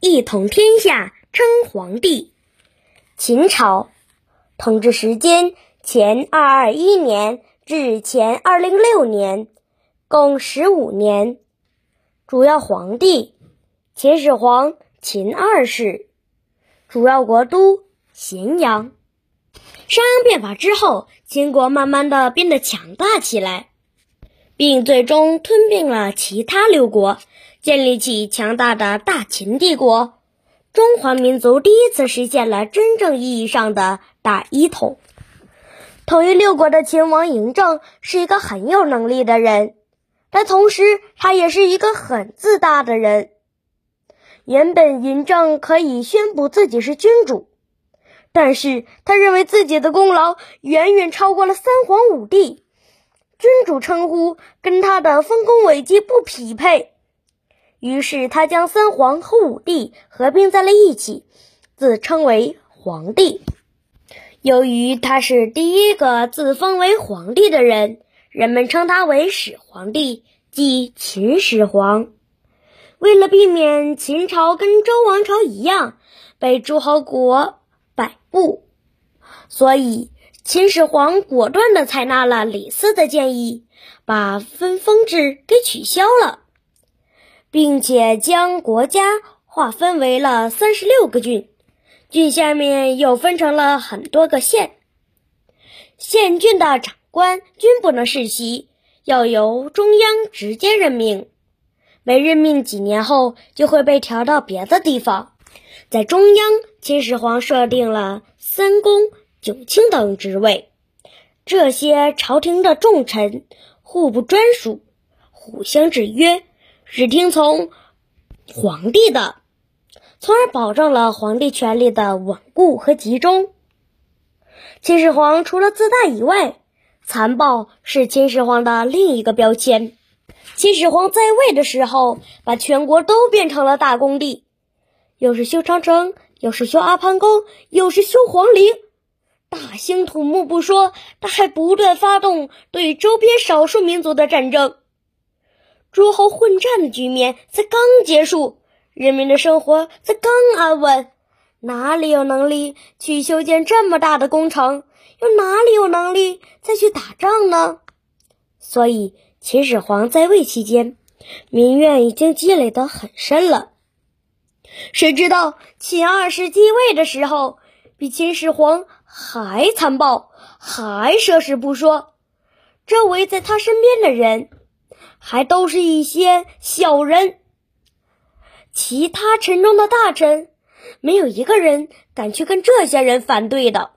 一统天下，称皇帝。秦朝统治时间前二二一年至前二零六年，共十五年。主要皇帝秦始皇，秦二世。主要国都咸阳。商鞅变法之后，秦国慢慢的变得强大起来，并最终吞并了其他六国。建立起强大的大秦帝国，中华民族第一次实现了真正意义上的大一统。统一六国的秦王嬴政是一个很有能力的人，但同时他也是一个很自大的人。原本嬴政可以宣布自己是君主，但是他认为自己的功劳远远超过了三皇五帝，君主称呼跟他的丰功伟绩不匹配。于是他将三皇和五帝合并在了一起，自称为皇帝。由于他是第一个自封为皇帝的人，人们称他为始皇帝，即秦始皇。为了避免秦朝跟周王朝一样被诸侯国摆布，所以秦始皇果断地采纳了李斯的建议，把分封制给取消了。并且将国家划分为了三十六个郡，郡下面又分成了很多个县。县郡的长官均不能世袭，要由中央直接任命。每任命几年后，就会被调到别的地方。在中央，秦始皇设定了三公、九卿等职位，这些朝廷的重臣互不专属，互相制约。只听从皇帝的，从而保证了皇帝权力的稳固和集中。秦始皇除了自大以外，残暴是秦始皇的另一个标签。秦始皇在位的时候，把全国都变成了大工地，又是修长城，又是修阿房宫，又是修皇陵，大兴土木不说，他还不断发动对周边少数民族的战争。诸侯混战的局面才刚结束，人民的生活才刚安稳，哪里有能力去修建这么大的工程？又哪里有能力再去打仗呢？所以，秦始皇在位期间，民怨已经积累得很深了。谁知道秦二世继位的时候，比秦始皇还残暴，还奢侈不说，周围在他身边的人。还都是一些小人，其他城中的大臣，没有一个人敢去跟这些人反对的。